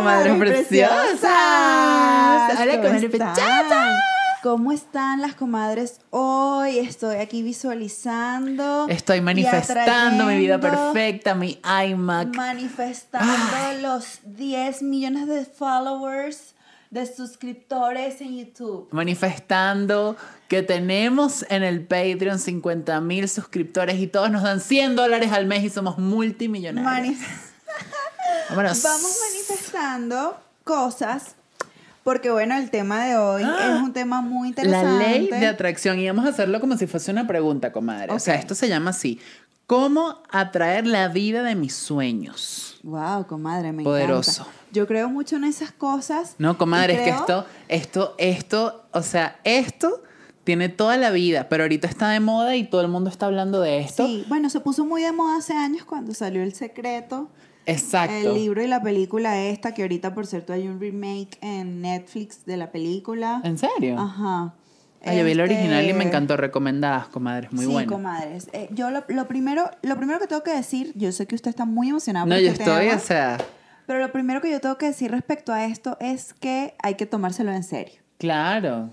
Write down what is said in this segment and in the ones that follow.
comadres preciosas. Hola, ¿Cómo comadres están? preciosas. ¿Cómo están las comadres hoy? Estoy aquí visualizando. Estoy manifestando mi vida perfecta, mi iMac. Manifestando los 10 millones de followers, de suscriptores en YouTube. Manifestando que tenemos en el Patreon 50 mil suscriptores y todos nos dan 100 dólares al mes y somos multimillonarios. Manif- Vámonos. Vamos manifestando cosas. Porque bueno, el tema de hoy es un tema muy interesante. La ley de atracción. Y vamos a hacerlo como si fuese una pregunta, comadre. O sea, esto se llama así. ¿Cómo atraer la vida de mis sueños? Wow, comadre, me Poderoso. encanta. Yo creo mucho en esas cosas. No, comadre, y es que creo- esto, esto, esto, o sea, esto tiene toda la vida, pero ahorita está de moda y todo el mundo está hablando de esto. Sí, bueno, se puso muy de moda hace años cuando salió El Secreto. Exacto. El libro y la película esta, que ahorita por cierto hay un remake en Netflix de la película. ¿En serio? Ajá. Ay, yo vi el Este, original y me encantó. Recomendadas, comadres. Muy sí, bueno. comadres. Eh, yo lo, lo primero, lo primero que tengo que decir, yo sé que usted está muy emocionado No, yo este estoy, o sea, pero lo primero que yo tengo que decir respecto a esto es que hay que tomárselo en serio. claro.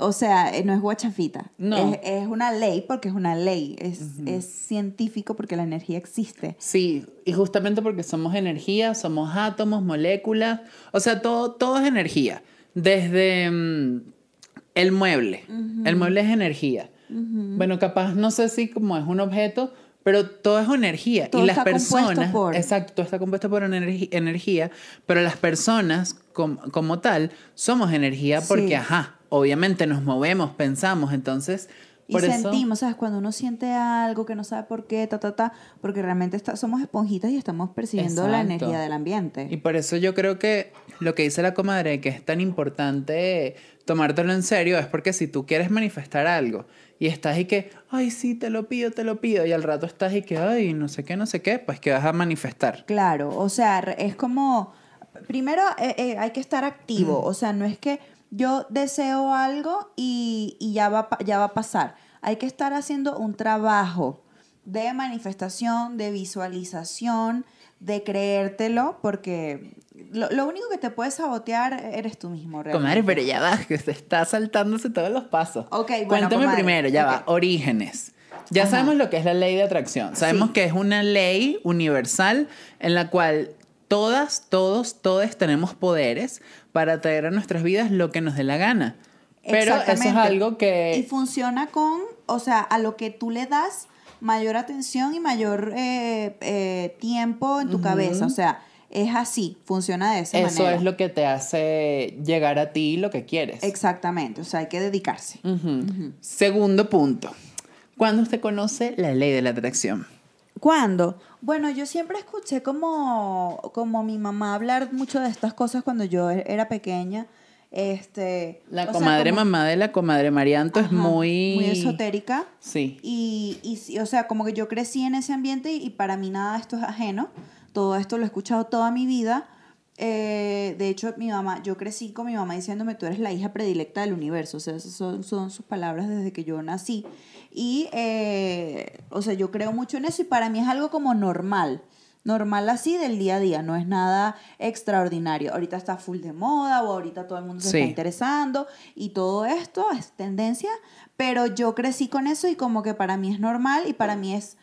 O sea, eh, no es guachafita. No. Es, es una ley porque es una ley. Es, es científico porque la energía existe. Sí, y justamente porque somos energía, somos átomos, moléculas, o sea, todo, todo es energía. Desde mm, el mueble, el mueble es energía. Bueno, capaz no sé si como es un objeto, pero todo es energía. Todo y las está personas, por- exacto, todo está compuesto por energía, pero las personas com- como tal somos energía porque, Sí. ajá, obviamente nos movemos, pensamos, entonces... Y Por eso, sentimos, ¿sabes? Cuando uno siente algo que no sabe por qué, ta, ta, ta, porque realmente está, somos esponjitas y estamos percibiendo la energía del ambiente. Y por eso yo creo que lo que dice la comadre, que es tan importante tomártelo en serio, es porque si tú quieres manifestar algo y estás y que, ay, sí, te lo pido, te lo pido, y al rato estás y que, ay, no sé qué, no sé qué, pues que vas a manifestar. Claro, o sea, es como, primero eh, eh, hay que estar activo, o sea, no es que yo deseo algo y, y ya, va, ya va a pasar. Hay que estar haciendo un trabajo de manifestación, de visualización, de creértelo, porque lo, lo único que te puede sabotear eres tú mismo. Realmente. Comadre, pero ya va, que se está saltándose todos los pasos. Ok, bueno, Cuéntame comadre, primero, ya va, orígenes. Ya Ajá. sabemos lo que es la ley de atracción. Sabemos Sí. que es una ley universal en la cual todas, todos, todos tenemos poderes para atraer a nuestras vidas lo que nos dé la gana. Pero eso es algo que... Y funciona con, o sea, a lo que tú le das mayor atención y mayor eh, eh, tiempo en tu cabeza. O sea, es así, funciona de esa Eso manera. es lo que te hace llegar a ti lo que quieres. Exactamente, o sea, hay que dedicarse. Segundo punto. ¿Cuándo usted conoce la ley de la atracción? ¿Cuándo? Bueno, yo siempre escuché como, como mi mamá hablar mucho de estas cosas cuando yo e- era pequeña. Este, La sea, comadre como- mamá de la comadre Marianto es Ajá, muy... muy esotérica. Sí. Y, y o sea, como que yo crecí en ese ambiente y, y para mí nada de esto es ajeno. Todo esto lo he escuchado toda mi vida. Eh, de hecho, mi mamá, yo crecí con mi mamá diciéndome, tú eres la hija predilecta del universo. O sea, esas son, son sus palabras desde que yo nací. Y, eh, o sea, yo creo mucho en eso y para mí es algo como normal. Normal así del día a día, no es nada extraordinario. Ahorita está full de moda o ahorita todo el mundo se Sí. está interesando y todo esto es tendencia, pero yo crecí con eso y como que para mí es normal y para mí es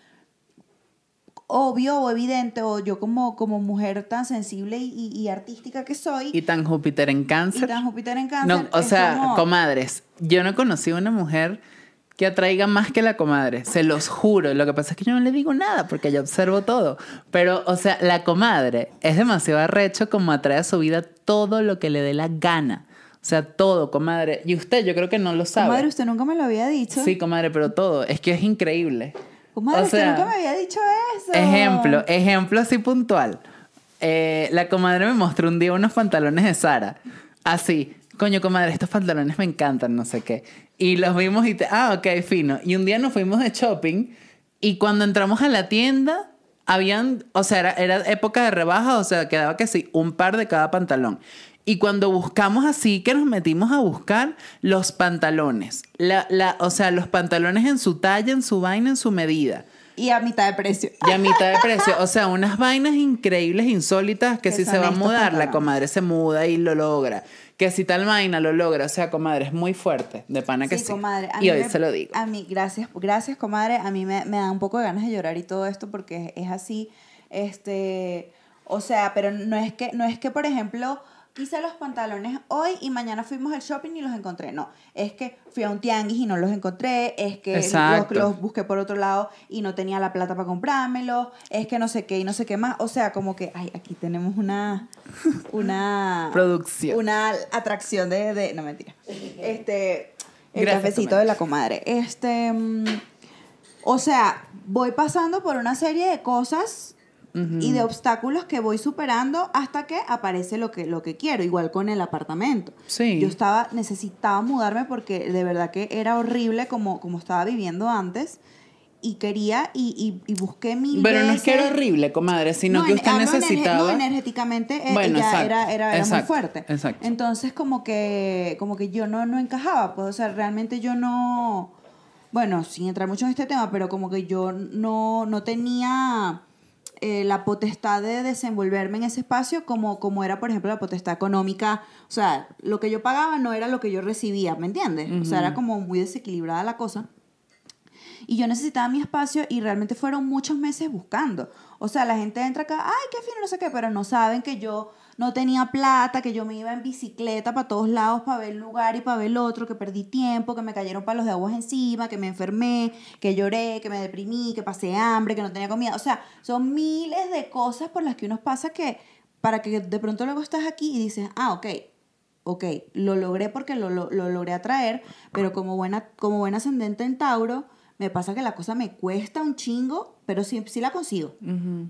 obvio o evidente o yo como, como mujer tan sensible y, y- y artística que soy Y tan Júpiter en y cáncer. tan Júpiter en cáncer. No, o sea, como- comadres, yo no conocí a una mujer que atraiga más que la comadre, se los juro. Lo que pasa es que yo no le digo nada porque yo observo todo. Pero, o sea, la comadre es demasiado arrecho como atrae a su vida todo lo que le dé la gana. O sea, todo, comadre. Y usted, yo creo que no lo sabe. Comadre, usted nunca me lo había dicho. Sí, comadre, pero todo. Es que es increíble. Comadre, O usted nunca me había dicho eso. Ejemplo, ejemplo así puntual. Eh, la comadre me mostró un día unos pantalones de Sara. Así, coño, comadre, estos pantalones me encantan, no sé qué. Y los vimos y te, ah, ok, fino. Y un día nos fuimos de shopping y cuando entramos a la tienda, habían, o sea, era, era época de rebaja, o sea, quedaba que sí, un par de cada pantalón. Y cuando buscamos así, que nos metimos a buscar los pantalones, la, la, o sea, los pantalones en su talla, en su vaina, en su medida. Y a mitad de precio. Y a mitad de precio. O sea, unas vainas increíbles, insólitas, que, Que si se va a mudar, la comadre se muda y lo logra. Que si tal vaina lo logra. O sea, comadre, es muy fuerte. De pana que sí. comadre. a y mí hoy me- se lo digo. A mí, gracias, gracias, comadre. A mí me, me da un poco de ganas de llorar y todo esto porque es así. Este, o sea, pero no es que, no es que, por ejemplo, hice los pantalones hoy y mañana fuimos al shopping y los encontré. No, es que fui a un tianguis y no los encontré. Es que los, busqué por otro lado y no tenía la plata para comprármelos. Es que no sé qué y no sé qué más. O sea, como que, ay, aquí tenemos una, una Producción. una atracción de, de- no mentira. Este, el Gracias, cafecito de la comadre. Este, mm, o sea, voy pasando por una serie de cosas y de obstáculos que voy superando hasta que aparece lo que, lo que quiero, igual con el apartamento. Sí. Yo estaba, necesitaba mudarme porque de verdad que era horrible como, como estaba viviendo antes y quería y, y, y busqué mil Pero no es que era horrible, comadre, sino que usted necesitaba. no, energéticamente eh, Bueno, ya exacto, era, era, era muy fuerte. exacto. Entonces, como que, como que yo no, no encajaba, pues, o sea, realmente yo no, bueno, sin entrar mucho en este tema, pero como que yo no, no tenía eh, la potestad de desenvolverme en ese espacio como, como era, por ejemplo, la potestad económica. O sea, lo que yo pagaba no era lo que yo recibía, ¿me entiendes? O sea, era como muy desequilibrada la cosa. Y yo necesitaba mi espacio y realmente fueron muchos meses buscando. O sea, la gente entra acá, ay, qué fino, no sé qué, pero no saben que yo no tenía plata, que yo me iba en bicicleta para todos lados para ver el lugar y para ver el otro, que perdí tiempo, que me cayeron palos de aguas encima, que me enfermé, que lloré, que me deprimí, que pasé hambre, que no tenía comida. O sea, son miles de cosas por las que uno pasa que para que de pronto luego estás aquí y dices, ah, ok, ok, lo logré porque lo, lo, lo logré atraer, pero como buena, como buen ascendente en Tauro, me pasa que la cosa me cuesta un chingo, pero sí, sí la consigo.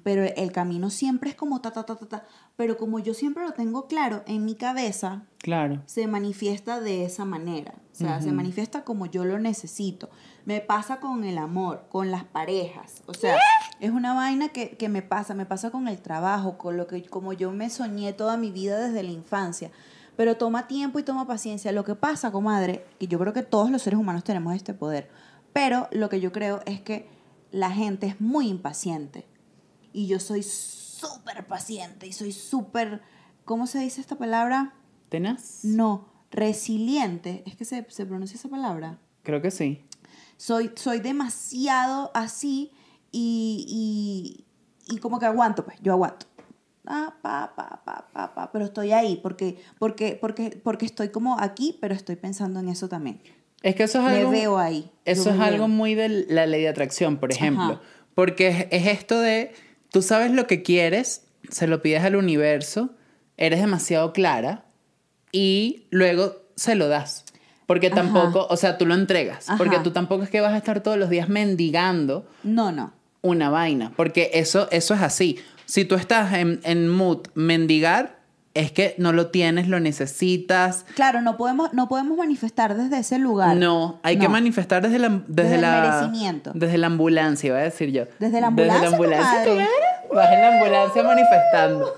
Pero el camino siempre es como ta, ta, ta, ta, ta. Pero como yo siempre lo tengo claro en mi cabeza, Claro. se manifiesta de esa manera. O sea, se manifiesta como yo lo necesito. Me pasa con el amor, con las parejas. O sea, es una vaina que, que me pasa. Me pasa con el trabajo, con lo que como yo me soñé toda mi vida desde la infancia. Pero toma tiempo y toma paciencia. Lo que pasa, comadre, que yo creo que todos los seres humanos tenemos este poder. Pero lo que yo creo es que la gente es muy impaciente. Y yo soy súper paciente y soy súper, ¿cómo se dice esta palabra? ¿Tenaz? No, resiliente. Es que se, se pronuncia esa palabra. Creo que sí. Soy, soy demasiado así y, y, y como que aguanto, pues, yo aguanto. Ah, pa, pa, pa, pa, pa, pero estoy ahí porque, porque, porque, porque estoy como aquí, pero estoy pensando en eso también. Es que eso es Me algo. veo ahí. Eso yo es me algo veo. muy de la ley de atracción, por ejemplo. Ajá. Porque es, es esto de. Tú sabes lo que quieres, se lo pides al universo, eres demasiado clara y luego se lo das. Porque Ajá. tampoco, o sea, tú lo entregas. Ajá. Porque tú tampoco es que vas a estar todos los días mendigando No, no. una vaina. Porque eso, eso es así. Si tú estás en, en mood mendigar, es que no lo tienes, lo necesitas. Claro, no podemos, no podemos manifestar desde ese lugar. No, hay que manifestar desde la, desde, Desde el la merecimiento. Desde la ambulancia, iba a decir yo. Desde la ambulancia, comadre. comadre. Vas en la ambulancia manifestando.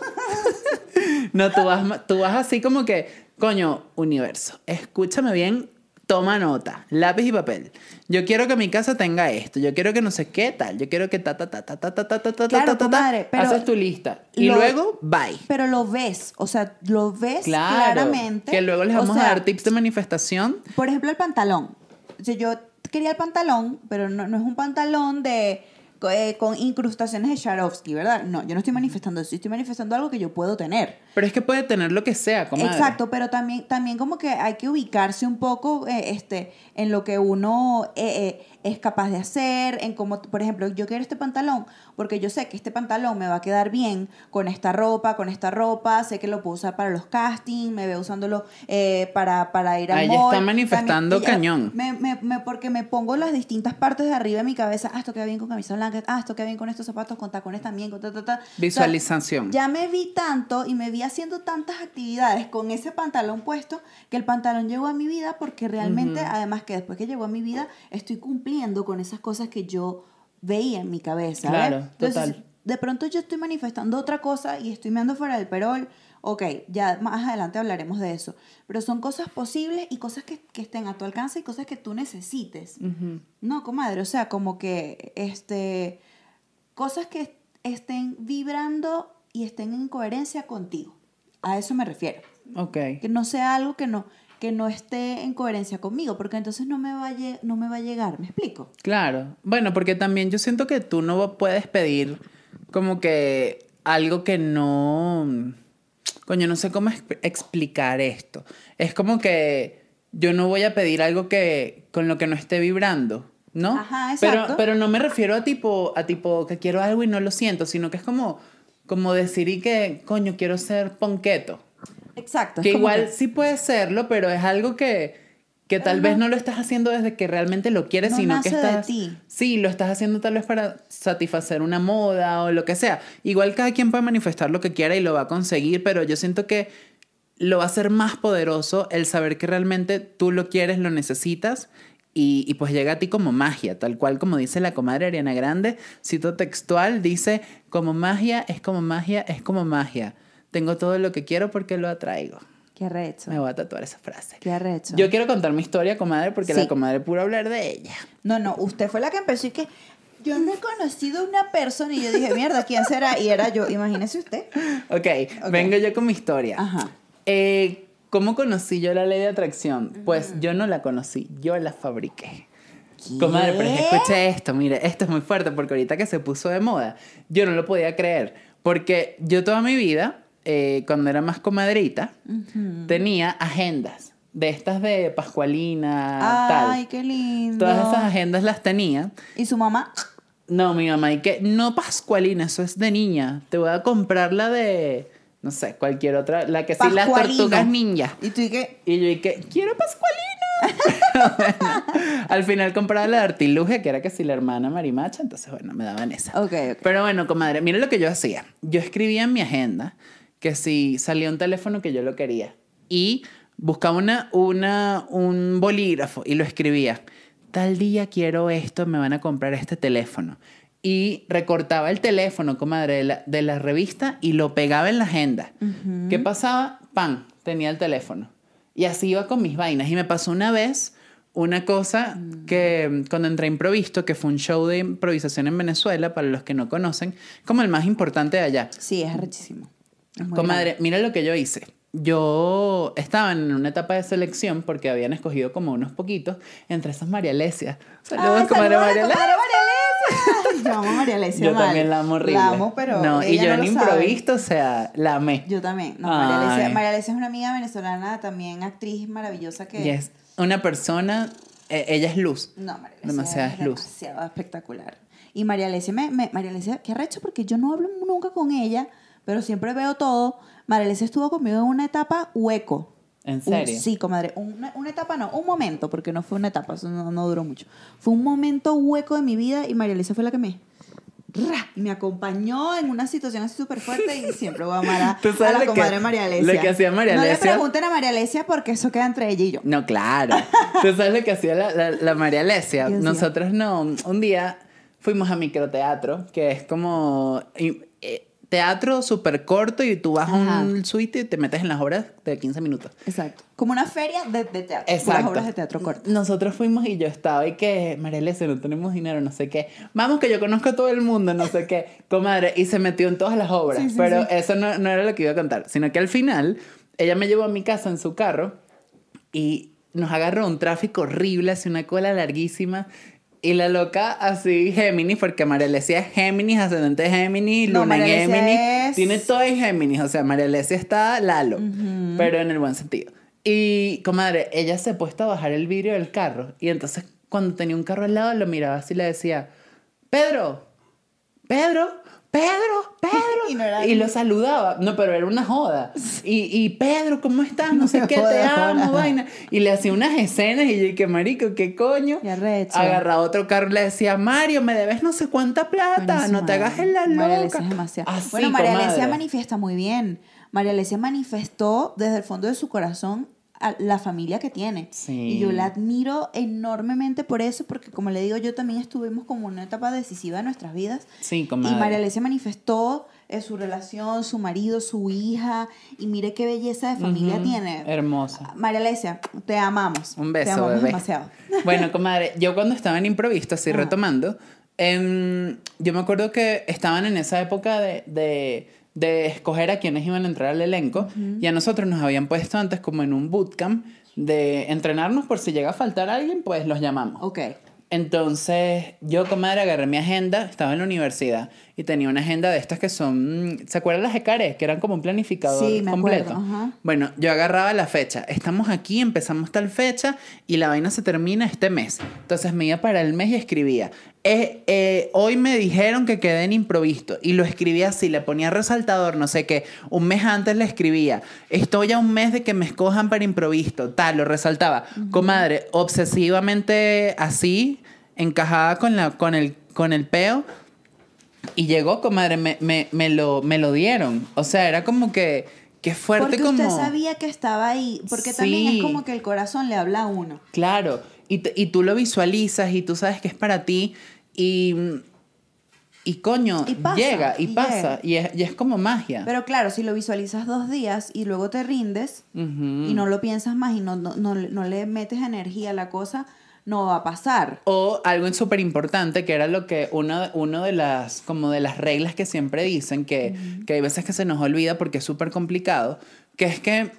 no, tú vas, tú vas así como que, coño, universo, escúchame bien, toma nota, lápiz y papel. Yo quiero que mi casa tenga esto, yo quiero que no sé qué tal, yo quiero que ta ta ta ta ta ta ta ta ta Claro, ta ta ta pero haces tu lista y lo- luego bye. Pero lo ves, o sea, lo ves Claro, claramente. que luego les O vamos a dar tips de manifestación. Por ejemplo, el pantalón. O sea, yo quería el pantalón, pero no, no es un pantalón de eh, con incrustaciones de Swarovski, ¿verdad? No, yo no estoy manifestando eso, yo estoy manifestando algo que yo puedo tener. Pero es que puede tener lo que sea, comadre. Exacto, pero también, también como que hay que ubicarse un poco eh, este, en lo que uno eh, eh, es capaz de hacer, en cómo, por ejemplo, yo quiero este pantalón porque yo sé que este pantalón me va a quedar bien con esta ropa, con esta ropa, sé que lo puedo usar para los castings, me veo usándolo eh, para, para ir Ah, ella está manifestando También- cañón. Me, me, me- porque me pongo las distintas partes de arriba de mi cabeza, ah, esto queda bien con camisa blanca, ah, esto queda bien con estos zapatos, con tacones también, con ta, ta, ta. O sea, Visualización. ya me vi tanto y me vi haciendo tantas actividades con ese pantalón puesto que el pantalón llegó a mi vida porque realmente, además que después que llegó a mi vida, estoy cumpliendo con esas cosas que yo veía en mi cabeza. Claro, Entonces, total. de pronto yo estoy manifestando otra cosa y estoy meando fuera del perol Ok, ya más adelante hablaremos de eso. Pero son cosas posibles y cosas que, que estén a tu alcance y cosas que tú necesites. No, comadre, o sea, como que este, cosas que estén vibrando y estén en coherencia contigo. A eso me refiero. Ok. Que no sea algo que no, que no esté en coherencia conmigo, porque entonces no me, va a no me va a llegar, ¿me explico? Claro. Bueno, porque también yo siento que tú no puedes pedir como que algo que no... Coño, no sé cómo exp- explicar esto. Es como que yo no voy a pedir algo que con lo que no esté vibrando, ¿no? Ajá, pero, exacto. pero no me refiero a tipo, a tipo que quiero algo y no lo siento, sino que es como, como decir y que, coño, quiero ser ponqueto. Exacto. Que igual que- sí puede serlo, pero es algo que, que tal Ajá. vez no lo estás haciendo desde que realmente lo quieres, No sino que nace de estás... ti. Sí, lo estás haciendo tal vez para satisfacer una moda o lo que sea. Igual cada quien puede manifestar lo que quiera y lo va a conseguir, pero yo siento que lo va a hacer más poderoso el saber que realmente tú lo quieres, lo necesitas y, y pues llega a ti como magia, tal cual como dice la comadre Ariana Grande, cito textual, dice, como magia, es como magia, es como magia. Tengo todo lo que quiero porque lo atraigo. Qué arrecho. Me voy a tatuar esa frase. Qué arrecho. Yo quiero contar mi historia, comadre, porque Sí. la comadre puro hablar de ella. No, no, usted fue la que empezó y que yo no he conocido una persona y yo dije, mierda, ¿quién será? Y era yo, imagínese usted. Ok, vengo yo con mi historia. Ajá. Eh, ¿Cómo conocí yo la ley de atracción? Pues yo no la conocí, yo la fabriqué. Comadre, pero es que escuche esto, mire, esto es muy fuerte porque ahorita que se puso de moda, yo no lo podía creer. Porque yo toda mi vida, eh, cuando era más comadrita, tenía agendas de estas de Pascualina, Ay, tal. qué lindo. Todas esas agendas las tenía. Y su mamá, No, mi mamá, y que no Pascualina, eso es de niña. Te voy a comprar la de, no sé, cualquier otra, la que sí, las tortugas ninja. Y tú y que, Y yo dije, quiero Pascualina. Bueno, al final compraba la de Artiluje, que era que si la hermana Marimacha, entonces bueno, me daban esa. ok, ok. Pero bueno, comadre, mira lo que yo hacía. Yo escribía en mi agenda que si salía un teléfono que yo lo quería y buscaba una, una, un bolígrafo y lo escribía. Tal día quiero esto, me van a comprar este teléfono. Y recortaba el teléfono, comadre, de la, de la revista y lo pegaba en la agenda. ¿Qué pasaba? Pan, tenía el teléfono. Y así iba con mis vainas. Y me pasó una vez una cosa que mm, cuando entré a Improvisto, que fue un show de improvisación en Venezuela, para los que no conocen, como el más importante de allá. Sí, es arrechísimo. Muy Comadre, mira lo que yo hice. Yo estaba en una etapa de selección porque habían escogido como unos poquitos, entre esas María Alesia. Saludos, Ay, comadre saludos a María la Alesia. comadre María Alesia. Yo amo a María Alesia Yo mal. también la amo horrible. La amo, pero No, y ella yo no en lo sabe. improvisto, o sea, la amé. Yo también. No, María Alesia, Ay. María Alesia es una amiga venezolana, también actriz maravillosa que... Y es una persona, eh, ella es luz. No, María Alesia Demasiada es luz. demasiado espectacular. Y María Alesia, me, me- María Alesia, qué arrecho, porque yo no hablo nunca con ella, pero siempre veo todo. María Alesia estuvo conmigo en una etapa hueco. ¿En Un- serio? sí, comadre. Una, una etapa no, un momento, porque no fue una etapa, eso no, no duró mucho. Fue un momento hueco de mi vida y María Alesia fue la que me... ¡ra! Y me acompañó en una situación así súper fuerte y siempre voy a amar a, ¿Tú sabes a la que- comadre María Alesia. lo que hacía María No le Alesia? pregunten a María Alesia porque eso queda entre ella y yo. No, claro. Tú sabes lo que hacía la, la, la María Alesia. Nosotros no. Un día fuimos a microteatro, que es como y, teatro súper corto y tú vas Ajá. a un suite y te metes en las obras de 15 minutos. Exacto. Como una feria de, de teatro. Exacto. Las obras de teatro corto. Nosotros fuimos y yo estaba y que, Alesia, no tenemos dinero, no sé qué. Vamos que yo conozco a todo el mundo, no sé qué. Comadre, y se metió en todas las obras. Sí, sí, pero sí. eso no, no era lo que iba a contar, sino que al final ella me llevó a mi casa en su carro y nos agarró un tráfico horrible, así una cola larguísima. Y la loca así, Géminis, porque María Alesia es Géminis, ascendente de Géminis, No, Luna en Géminis. es- Tiene todo en Géminis, o sea, María Alesia está Lalo, pero en el buen sentido. Y, comadre, ella se ha puesto a bajar el vidrio del carro. Y entonces, cuando tenía un carro al lado, lo miraba así y le decía, Pedro, Pedro, Pedro, Pedro. Y no lo saludaba. No, pero era una joda. Y, y Pedro, ¿cómo estás? No sé qué, te amo, joda. vaina. Y le hacía unas escenas y yo, dije, marico, ¿qué coño? Agarraba otro carro y le decía, Mario, me debes no sé cuánta plata, Buenísimo, no te hagas en la loca. María Alesia es demasiado. Así, bueno, María Alesia manifiesta muy bien. María Alesia manifestó desde el fondo de su corazón a la familia que tiene. Sí. Y yo la admiro enormemente por eso, porque como le digo, yo también estuvimos como una etapa decisiva de nuestras vidas. Sí, Y comadre. María Alesia manifestó eh, su relación, su marido, su hija, y mire qué belleza de familia tiene. Hermosa. María Alesia, te amamos. Un Te beso, amamos bebé. demasiado. Bueno, comadre, yo cuando estaba en improvisto, así Ajá. retomando, em, yo me acuerdo que estaban en esa época de, de, de escoger a quienes iban a entrar al elenco y a nosotros nos habían puesto antes como en un bootcamp de entrenarnos por si llega a faltar alguien, pues los llamamos. Ok. Entonces, yo, comadre, agarré mi agenda, estaba en la universidad y tenía una agenda de estas que son, ¿se acuerdan las ECARES? Que eran como un planificador Sí, me completo. acuerdo, ajá. Bueno, yo agarraba la fecha, estamos aquí, empezamos tal fecha y la vaina se termina este mes. Entonces me iba para el mes y escribía. Eh, eh, hoy me dijeron que quedé en improvisto y lo escribía así, le ponía resaltador, no sé qué. Un mes antes le escribía, estoy a un mes de que me escojan para improvisto, tal, lo resaltaba. Comadre, obsesivamente así, encajada con, la, con, el, con el peo. Y llegó, comadre, me, me, me, lo, me lo dieron. O sea, era como que, que fuerte Porque como... usted sabía que estaba ahí, porque también es como que el corazón le habla a uno. Claro, y, y tú lo visualizas y tú sabes que es para ti y, y coño, Y pasa, llega y, pasa llega. y es, y es como magia. Pero claro, si lo visualizas dos días y luego te rindes Ujú. y no lo piensas más y no, no, no, no le metes energía a la cosa, no va a pasar. O algo súper importante, que era lo que uno, uno de las, como de las reglas que siempre dicen, que, que hay veces que se nos olvida porque es súper complicado, que es que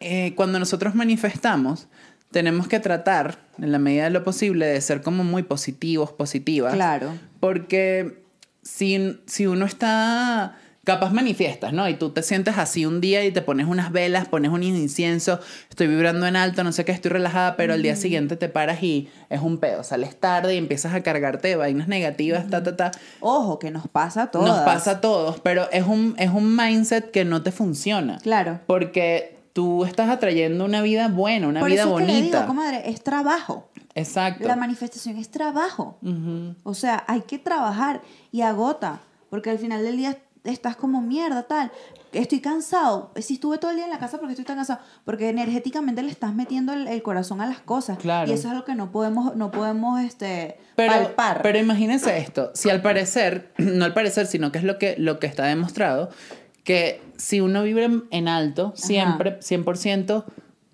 eh, cuando nosotros manifestamos, tenemos que tratar, en la medida de lo posible, de ser como muy positivos, positivas. Claro. Porque si, si uno está capaz manifiestas, ¿no? Y tú te sientes así un día y te pones unas velas, pones un incienso, estoy vibrando en alto, no sé qué, estoy relajada, pero al día siguiente te paras y es un pedo, sales tarde y empiezas a cargarte de vainas negativas, ta, ta, ta. Ojo, que nos pasa a todas. Nos pasa a todos, pero es un, es un mindset que no te funciona. Claro. Porque tú estás atrayendo una vida buena, una Por vida eso es que le bonita. digo, comadre, es trabajo. Exacto. La manifestación es trabajo. O sea, hay que trabajar y agota, porque al final del día estás como mierda, tal. Estoy cansado. Si estuve todo el día en la casa porque estoy tan cansado, porque energéticamente le estás metiendo el, el corazón a las cosas. Claro. Y eso es algo que no podemos, no podemos este, Pero, palpar. pero imagínense esto, si al parecer, no al parecer, sino que es lo que, lo que está demostrado, que si uno vive en- alto, siempre, 100%,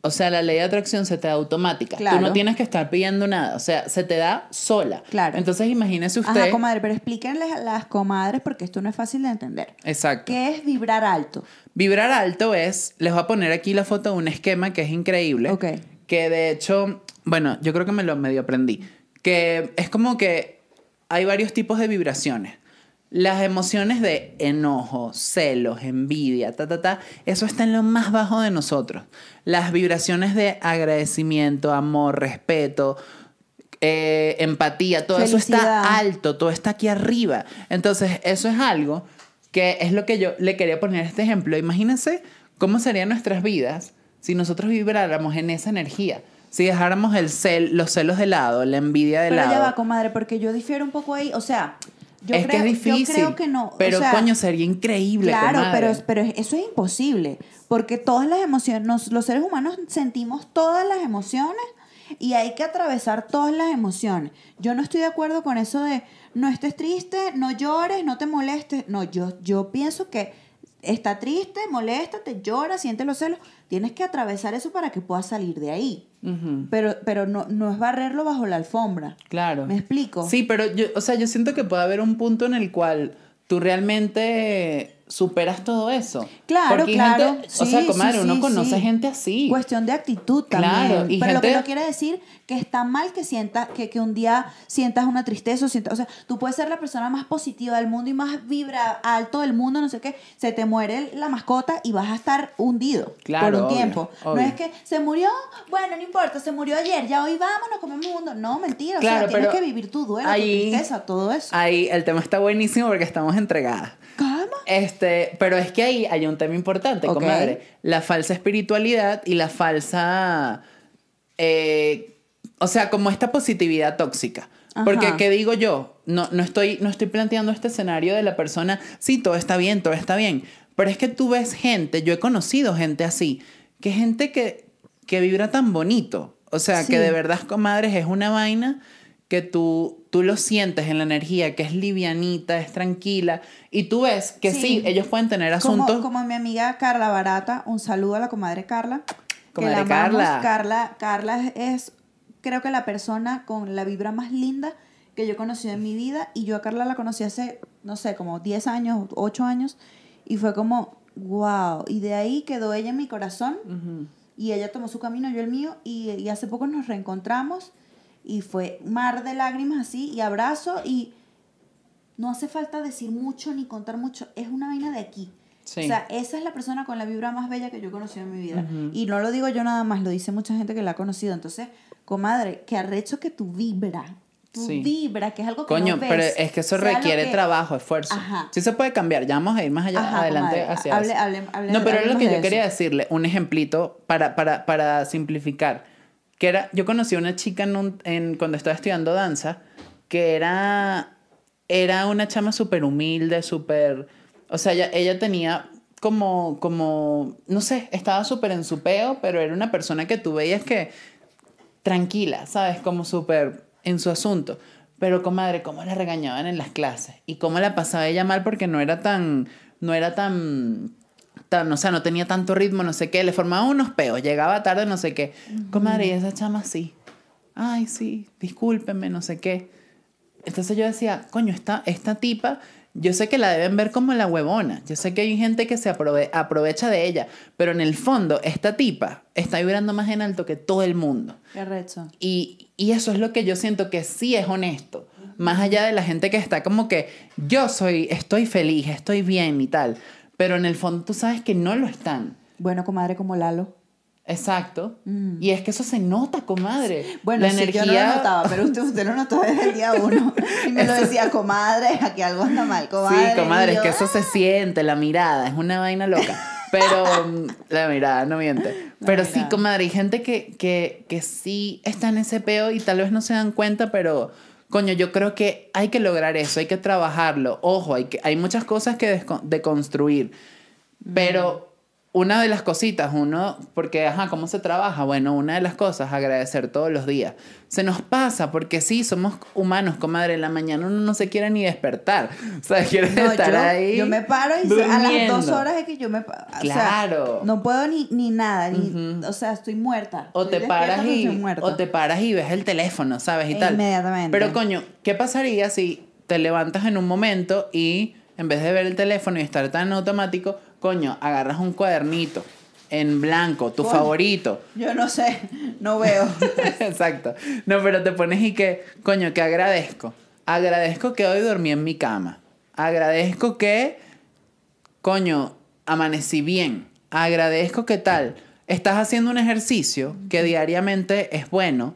o sea, la ley de atracción se te da automática. Tú Claro. no tienes que estar pidiendo nada, o sea, se te da sola. Claro. Entonces imagínese usted... Ajá, comadre, pero explíquenles a las comadres porque esto no es fácil de entender. Exacto. ¿Qué es vibrar alto? Vibrar alto es, les voy a poner aquí la foto de un esquema que es increíble. Ok. Que de hecho, bueno, yo creo que me lo medio aprendí. Que es como que hay varios tipos de vibraciones. Las emociones de enojo, celos, envidia, ta, ta, ta, eso está en lo más bajo de nosotros. Las vibraciones de agradecimiento, amor, respeto, eh, empatía, todo eso está alto, todo está aquí arriba. Entonces, eso es algo que es lo que yo le quería poner este ejemplo. Imagínense cómo serían nuestras vidas si nosotros vibráramos en esa energía. Si dejáramos el cel, los celos de lado, la envidia de Pero lado. ya va, comadre, porque yo difiero un poco ahí. O sea, yo, es creo, que es difícil. yo creo que no. o Pero sea, coño, sería increíble. Claro, pero, pero eso es imposible, porque todas las emociones, nos- los seres humanos sentimos todas las emociones y hay que atravesar todas las emociones. Yo no estoy de acuerdo con eso de no estés triste, no llores, no te molestes. No, yo, yo pienso que está triste, moléstate, llora, siente los celos. Tienes que atravesar eso para que puedas salir de ahí. Pero, pero no, no es barrerlo bajo la alfombra. Claro. ¿Me explico? Sí, pero yo, o sea, yo siento que puede haber un punto en el cual tú realmente superas todo eso. Claro, Porque claro. gente- o sea, comadre, sí, uno sí, conoce gente así. Cuestión de actitud también. Claro, y Pero lo que no quiere decir que está mal que sientas, que, que un día sientas una tristeza o sientas, o sea, tú puedes ser la persona más positiva del mundo y más vibra alto del mundo, no sé qué, se te muere la mascota y vas a estar hundido Claro, por un obvio, tiempo. No es que se murió, bueno, no importa, se murió ayer, ya hoy vamos, nos comemos un mundo. No, mentira, o Claro, sea, tienes que vivir tu duelo, ahí- tu tristeza, todo eso. Ahí el tema está buenísimo porque estamos entregadas. ¿Cómo? Este, pero es que ahí hay un tema importante, Ok. comadre. La falsa espiritualidad y la falsa. eh, o sea, como esta positividad tóxica. Porque. ¿qué digo yo? No, no, estoy, no estoy planteando este escenario de la persona, sí, todo está bien, todo está bien. Pero es que tú ves gente, yo he conocido gente así, que gente que, que vibra tan bonito. O sea, Sí. que de verdad, comadres, es una vaina que tú, tú lo sientes en la energía, que es livianita, es tranquila, y tú ves que sí, Sí. ellos pueden tener Como, asuntos. como mi amiga Carla Barata, un saludo a la comadre Carla. que Comadre la amamos. Carla. Carla. Carla es, creo que la persona con la vibra más linda que yo he conocido en mi vida. Y yo a Carla la conocí hace, no sé, como 10 años, 8 años. Y fue como, wow. Y de ahí quedó ella en mi corazón. Y ella tomó su camino, yo el mío. Y, y hace poco nos reencontramos. Y fue mar de lágrimas así y abrazo. Y no hace falta decir mucho ni contar mucho. Es una vaina de aquí. Sí. O sea, esa es la persona con la vibra más bella que yo he conocido en mi vida. Y no lo digo yo nada más, lo dice mucha gente que la ha conocido. Entonces, comadre, que arrecho que tu vibra, tu Sí. vibra, que es algo que Coño, no ves, pero es que eso requiere que- trabajo, esfuerzo. Ajá. Sí se puede cambiar, ya vamos a ir más allá Ajá, adelante comadre. hacia Hable- eso. hable- hable- no, pero era lo que yo quería decirle, un ejemplito para, para, para simplificar. Que era, yo conocí a una chica en en, cuando estaba estudiando danza, que era, era una chama súper humilde, súper... O sea, ella, ella tenía como, como, no sé, estaba súper en su peo, pero era una persona que tú veías que tranquila, ¿sabes? Como súper en su asunto. Pero, comadre, cómo la regañaban en las clases y cómo la pasaba ella mal porque no era tan, no era tan, tan, o sea, no tenía tanto ritmo, no sé qué, le formaba unos peos, llegaba tarde, no sé qué. Comadre, y esa chama sí. Ay, sí, discúlpeme, no sé qué. Entonces yo decía, coño, esta, esta tipa, yo sé que la deben ver como la huevona. Yo sé que hay gente que se aprove- aprovecha de ella. Pero en el fondo, esta tipa está vibrando más en alto que todo el mundo. Qué arrecho. Y, y eso es lo que yo siento que sí es honesto. Más allá de la gente que está como que yo soy, estoy feliz, estoy bien y tal. Pero en el fondo tú sabes que no lo están. Bueno, comadre, como Lalo. Exacto. Mm. Y es que eso se nota, comadre. Bueno, la sí, energía. yo no lo notaba, pero usted, usted lo notó desde el día uno. Y me lo decía, comadre, aquí algo anda mal, comadre. Sí, comadre, es que eso se siente, la mirada, es una vaina loca. Pero mm, la mirada no miente. La Pero sí, comadre, hay gente que, que, que sí está en ese peo y tal vez no se dan cuenta, pero coño, yo creo que hay que lograr eso, hay que trabajarlo. Ojo, hay, que, hay muchas cosas que deconstruir. Pero una de las cositas, uno, porque, ajá, ¿cómo se trabaja? Bueno, una de las cosas, agradecer todos los días. Se nos pasa, porque sí, somos humanos, comadre, en la mañana uno no se quiere ni despertar. O sea, quiere No, estar yo, ahí. yo me paro y se- a las dos durmiendo. horas es que yo me pa- o sea, Claro. no puedo ni, ni nada, ni, o sea, estoy muerta. O Estoy te paras y o te paras y ves el teléfono, ¿sabes? Y E tal. inmediatamente. Pero coño, ¿qué pasaría si te levantas en un momento y en vez de ver el teléfono y estar tan automático, coño, agarras un cuadernito en blanco, tu favorito. Yo no sé, no veo. Exacto. No, pero te pones y que, coño, que agradezco. Agradezco que hoy dormí en mi cama. Agradezco que, coño, amanecí bien. Agradezco que tal. Estás haciendo un ejercicio que diariamente es bueno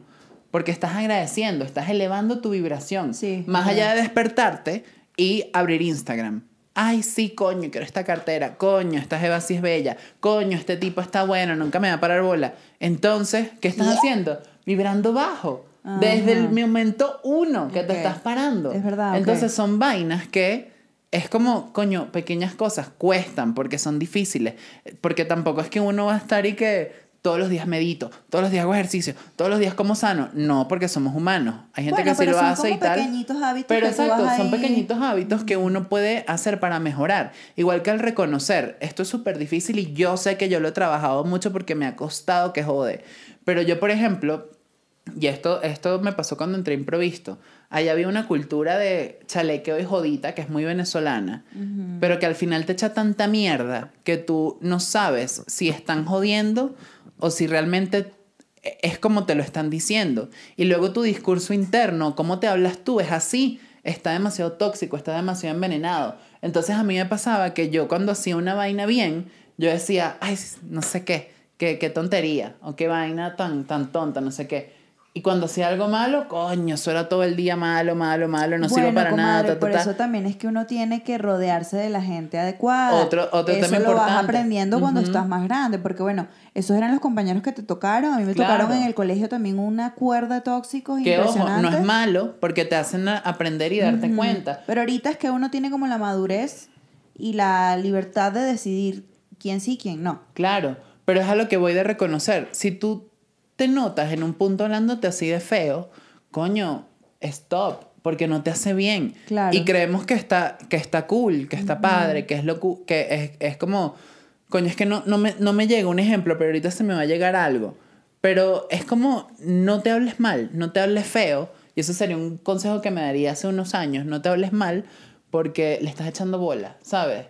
porque estás agradeciendo, estás elevando tu vibración. Sí, Más allá de despertarte y abrir Instagram. Ay, sí, coño, quiero esta cartera. Coño, esta jeva sí es bella. Coño, este tipo está bueno, nunca me va a parar bola. Entonces, ¿qué estás haciendo? Vibrando bajo. Desde el momento uno que te estás parando. Es verdad. Entonces, son vainas que es como, coño, pequeñas cosas cuestan porque son difíciles. Porque tampoco es que uno va a estar y que todos los días medito, todos los días hago ejercicio, todos los días como sano. No, porque somos humanos. Hay gente Bueno, que sí pero lo son hace y tal. pequeñitos hábitos Pero que exacto, son ahí- pequeñitos hábitos que uno puede hacer para mejorar. Igual que al reconocer, esto es súper difícil y yo sé que yo lo he trabajado mucho porque me ha costado que jode. Pero yo, por ejemplo, y esto, esto me pasó cuando entré a improvisto. Ahí había una cultura de chalequeo y jodita que es muy venezolana, pero que al final te echa tanta mierda que tú no sabes si están jodiendo o si realmente es como te lo están diciendo. Y luego tu discurso interno, cómo te hablas tú, es así. Está demasiado tóxico, está demasiado envenenado. Entonces a mí me pasaba que yo cuando hacía una vaina bien, yo decía, ay, no sé qué, qué, qué tontería, o qué vaina tan, tan tonta, no sé qué. Y cuando hacía algo malo, coño, eso era todo el día malo, malo, malo, no bueno, para nada. comadre, ta, ta, por ta. eso también es que uno tiene que rodearse de la gente adecuada. Otro- otro eso tema lo vas importante. aprendiendo cuando Ujú. estás más grande, porque bueno, esos eran los compañeros que te tocaron. A mí me Claro. tocaron en el colegio también una cuerda de tóxicos Que ojo, no es malo porque te hacen aprender y darte Ujú. cuenta. Pero ahorita es que uno tiene como la madurez y la libertad de decidir quién sí, quién no. Claro, pero es a lo que voy de reconocer. Si tú te notas en un punto hablándote así de feo, coño, stop, porque no te hace bien. Claro. Y creemos que está, que está cool, que está padre, que es lo que es, es como, coño, es que no, no, me, no me llega un ejemplo, pero ahorita se me va a llegar algo. Pero es como, no te hables mal, no te hables feo. Y eso sería un consejo que me daría hace unos años. No te hables mal porque le estás echando bola, ¿sabes?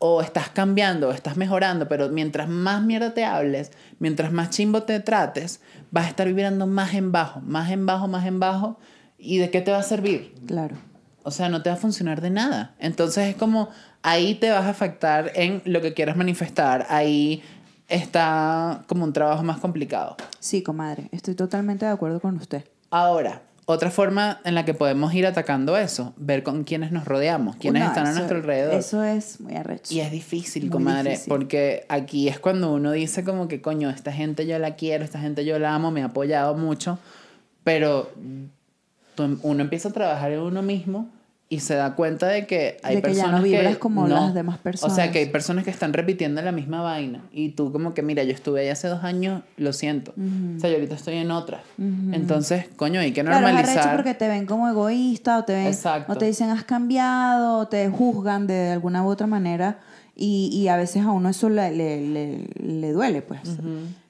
O estás cambiando, o estás mejorando, pero mientras más mierda te hables, mientras más chimbo te trates, vas a estar vibrando más en bajo, más en bajo, más en bajo. ¿Y de qué te va a servir? Claro. O sea, no te va a funcionar de nada. Entonces es como ahí te vas a afectar en lo que quieras manifestar. Ahí está como un trabajo más complicado. Sí, comadre, estoy totalmente de acuerdo con usted. Ahora, otra forma en la que podemos ir atacando eso, ver con quiénes nos rodeamos, quiénes No, están a eso- nuestro alrededor. Eso es muy arrecho. Y es difícil, Muy comadre, difícil. porque aquí es cuando uno dice como que, coño, esta gente yo la quiero, esta gente yo la amo, me ha apoyado mucho, pero tú- uno empieza a trabajar en uno mismo y se da cuenta de que hay De que ya no personas vibras que como las demás O personas. sea, que hay personas que están repitiendo la misma vaina y tú como que, mira, yo estuve ahí hace dos años, lo siento. O sea, yo ahorita estoy en otra. Entonces, coño, hay que Claro, es normalizar. porque te ven como egoísta o te ven, Exacto. o te dicen has cambiado, o te juzgan de alguna u otra manera y, y a veces a uno eso le, le, le, le duele, pues.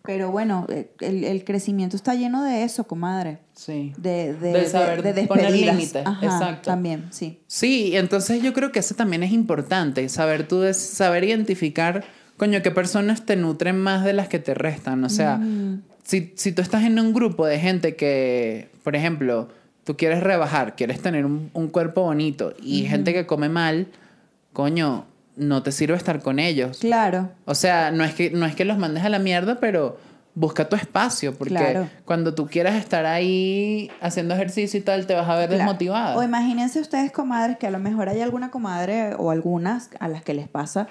Pero bueno, eh, el, el crecimiento está lleno de eso, comadre. Sí. De, de, De de- saber de poner límites, exacto. También, sí. Sí, entonces yo creo que eso también es importante, saber tú des- saber identificar, coño, qué personas te nutren más de las que te restan. O sea, si, si tú estás en un grupo de gente que, por ejemplo, tú quieres rebajar, quieres tener un, un cuerpo bonito y gente que come mal, coño, no te sirve estar con ellos. Claro. O sea, no es que, no es que los mandes a la mierda, pero busca tu espacio, porque Claro. cuando tú quieras estar ahí haciendo ejercicio y tal, te vas a ver Claro. desmotivada. O imagínense ustedes, comadres, que a lo mejor hay alguna comadre o algunas a las que les pasa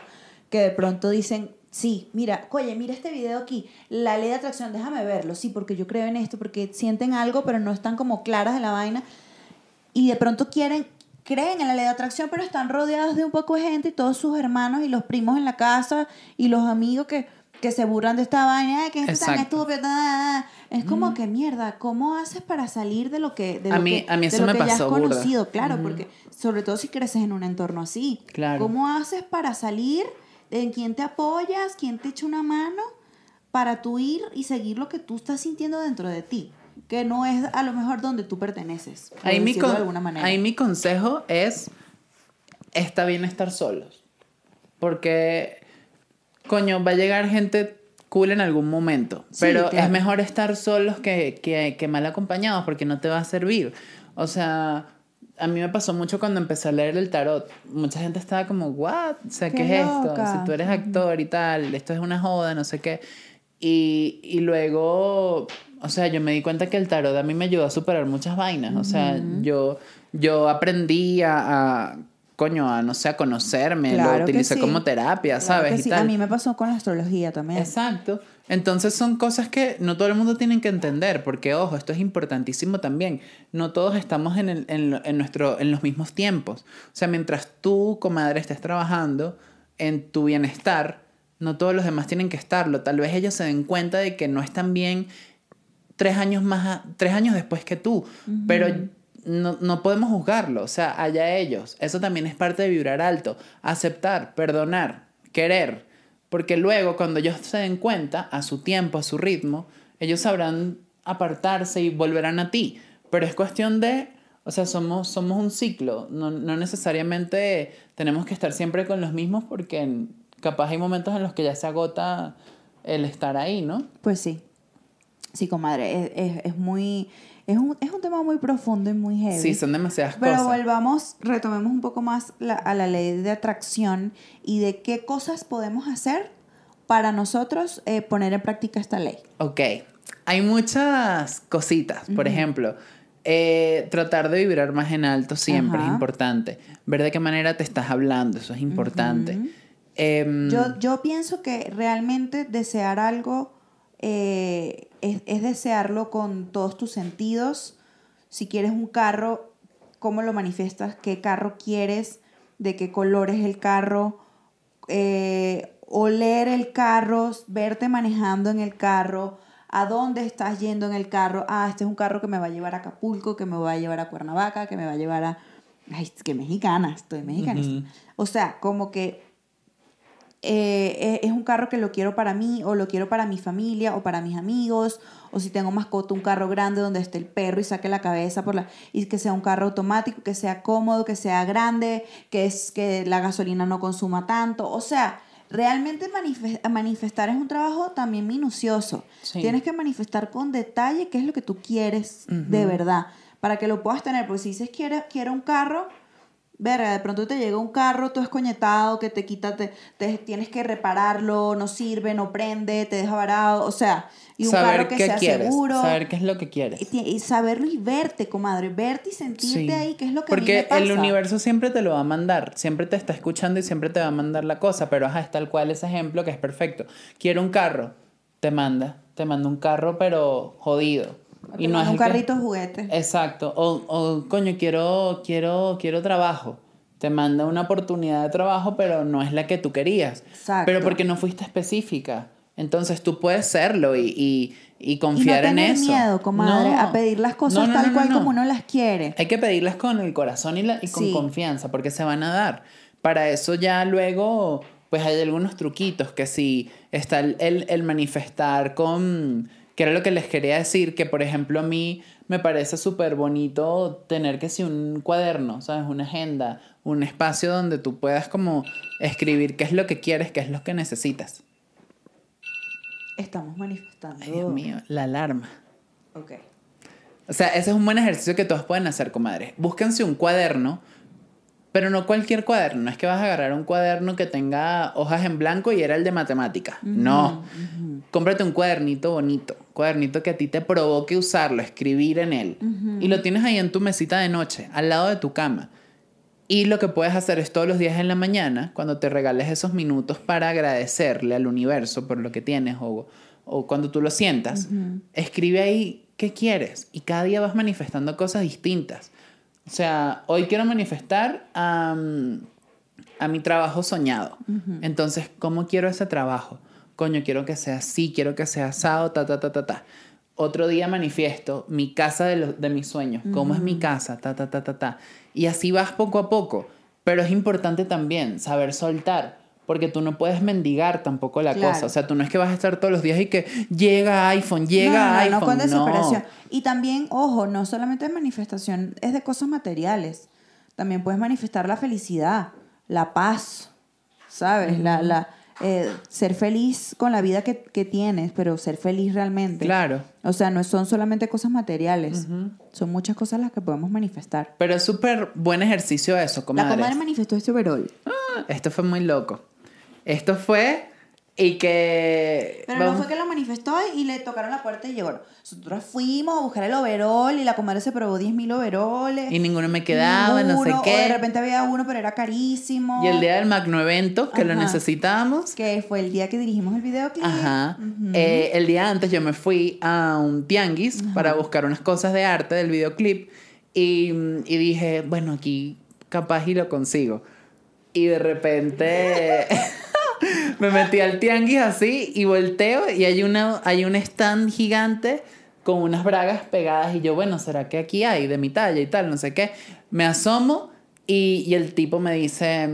que de pronto dicen, sí, mira, oye, mira este video aquí, la ley de atracción, déjame verlo, sí, porque yo creo en esto, porque sienten algo, pero no están como claras de la vaina. Y de pronto quieren, creen en la ley de atracción, pero están rodeados de un poco de gente y todos sus hermanos y los primos en la casa y los amigos que, que se burlan de esta vaina, "Ay, que es tan Exacto. estúpido. ta, ta, ta". Es como que mierda, ¿cómo haces para salir de lo que, de A lo mí- que, a mí de eso lo me que ya has pasó burda. conocido? Claro, porque sobre todo si creces en un entorno así. Claro. ¿Cómo haces para salir? ¿En quién te apoyas? ¿Quién te echa una mano? Para tú ir y seguir lo que tú estás sintiendo dentro de ti. Que no es a lo mejor donde tú perteneces. Ahí mi, decirlo con- de alguna manera. ahí mi consejo es, está bien estar solos. Porque, coño, va a llegar gente cool en algún momento. Sí, pero claro. es mejor estar solos que, que, que mal acompañados porque no te va a servir. O sea, a mí me pasó mucho cuando empecé a leer el tarot. Mucha gente estaba como, ¿what? O sea, ¿qué, Qué es esto? Si tú eres actor y tal, esto es una joda, no sé qué. Y, y luego, o sea, yo me di cuenta que el tarot a mí me ayudó a superar muchas vainas. O sea, yo, yo aprendí a, a, coño, a, no sé, a conocerme, Claro lo utilicé sí. como terapia, Claro ¿sabes? Y sí. tal. A mí me pasó con la astrología también. Exacto. Entonces son cosas que no todo el mundo tiene que entender, porque ojo, esto es importantísimo también. No todos estamos en, el- en, en nuestro, en los mismos tiempos. O sea, mientras tú, comadre, estés trabajando en tu bienestar, no todos los demás tienen que estarlo. Tal vez ellos se den cuenta de que no están bien tres años más, a- tres años después que tú, pero no, no podemos juzgarlo, o sea, allá ellos. Eso también es parte de vibrar alto, aceptar, perdonar, querer, porque luego cuando ellos se den cuenta, a su tiempo, a su ritmo, ellos sabrán apartarse y volverán a ti, pero es cuestión de, o sea, somos, somos un ciclo, no, no necesariamente tenemos que estar siempre con los mismos porque capaz hay momentos en los que ya se agota el estar ahí, ¿no? Pues sí. Sí, comadre. Es, es, es muy. Es un, es un tema muy profundo y muy heavy. Sí, son demasiadas Pero cosas. volvamos, retomemos un poco más la- a la ley de atracción y de qué cosas podemos hacer para nosotros eh, poner en práctica esta ley. Ok, hay muchas cositas. Por ejemplo, eh, tratar de vibrar más en alto siempre es importante. Ver de qué manera te estás hablando, eso es importante. Em, Yo, yo pienso que realmente desear algo eh, es, es desearlo con todos tus sentidos. Si quieres un carro, ¿cómo lo manifiestas? ¿Qué carro quieres? ¿De qué color es el carro? Eh, oler el carro, verte manejando en el carro, ¿A dónde estás yendo en el carro? Ah, este es un carro que me va a llevar a Acapulco, que me va a llevar a Cuernavaca, que me va a llevar a... Ay, que mexicana, estoy mexicana. O sea, como que eh, es un carro que lo quiero para mí o lo quiero para mi familia o para mis amigos o si tengo mascota un carro grande donde esté el perro y saque la cabeza por la y que sea un carro automático que sea cómodo que sea grande que es que la gasolina no consuma tanto. O sea realmente manifestar es un trabajo también minucioso. Tienes que manifestar con detalle qué es lo que tú quieres de verdad para que lo puedas tener. Porque si dices quiero, quiero un carro verga, de pronto te llega un carro todo escoñetado que te quita, te, tienes que repararlo, no sirve, no prende, te deja varado, o sea, y un saber carro que qué sea quieres, seguro. Saber qué es lo que quieres. Y, saberlo y verte, comadre, verte y sentirte ahí, qué es lo que Porque a mí me pasa. el universo siempre te lo va a mandar, siempre te está escuchando y siempre te va a mandar la cosa, pero ajá, es tal cual ese ejemplo que es perfecto. Quiero un carro, te manda, te manda un carro pero jodido. Y no es un carrito juguete. Exacto. O, o, coño, quiero, quiero, quiero trabajo. Te manda una oportunidad de trabajo, pero no es la que tú querías. Exacto. Pero porque no fuiste específica. Entonces tú puedes serlo y, y, y confiar y no en eso. miedo, comadre, a pedir las cosas tal cual como uno las quiere. Hay que pedirlas con el corazón y, la, y con confianza, porque se van a dar. Para eso ya luego, pues hay algunos truquitos, que si está el, el, el manifestar con que era lo que les quería decir, que por ejemplo a mí me parece súper bonito tener que si un cuaderno, ¿sabes? Una agenda, un espacio donde tú puedas como escribir qué es lo que quieres, qué es lo que necesitas. Estamos manifestando. Ay, Dios mío, la alarma. Ok. O sea, ese es un buen ejercicio que todos pueden hacer, comadre. Búsquense un cuaderno, pero no cualquier cuaderno. No es que vas a agarrar un cuaderno que tenga hojas en blanco y era el de matemática. no. Cómprate un cuadernito bonito. Cuadernito que a ti te provoque usarlo, escribir en él. Y lo tienes ahí en tu mesita de noche, al lado de tu cama. Y lo que puedes hacer es todos los días en la mañana, cuando te regales esos minutos para agradecerle al universo por lo que tienes o, o cuando tú lo sientas, escribe ahí qué quieres y cada día vas manifestando cosas distintas. O sea, hoy quiero manifestar a, a mi trabajo soñado. Entonces, ¿cómo quiero ese trabajo? Coño, quiero que sea así, quiero que sea asado, ta, ta, ta, ta, ta. Otro día manifiesto mi casa de, los, de mis sueños. ¿Cómo es mi casa? Ta, ta, ta, ta, ta. Y así vas poco a poco. Pero es importante también saber soltar. Porque tú no puedes mendigar tampoco la cosa. O sea, tú no es que vas a estar todos los días y que llega iPhone, llega no, no, iPhone. No, con desesperación. Y también, ojo, no solamente es manifestación, es de cosas materiales. También puedes manifestar la felicidad, la paz, ¿sabes? la, la, eh, ser feliz con la vida que, que, tienes, pero ser feliz realmente. Claro. O sea, no son solamente cosas materiales, son muchas cosas las que podemos manifestar. Pero es súper buen ejercicio eso, comadre. La comadre manifestó este overall. Ah, esto fue muy loco. Esto fue y que... Pero no fue que lo manifestó y le tocaron la puerta y llegó. Nosotros fuimos a buscar el overall y la comadre se probó 10.000 overoles. Y ninguno me quedaba, no sé qué. O de repente había uno, pero era carísimo. Y el día del Magno Evento, que lo necesitábamos. Que fue el día que dirigimos el videoclip. Ajá. eh, el día antes yo me fui a un tianguis para buscar unas cosas de arte del videoclip. Y, y dije, bueno, aquí capaz y lo consigo. Y de repente... me metí al tianguis así y volteo y hay, una, hay un stand gigante con unas bragas pegadas y yo, bueno, ¿será que aquí hay de mi talla y tal? No sé qué. Me asomo y, y el tipo me dice,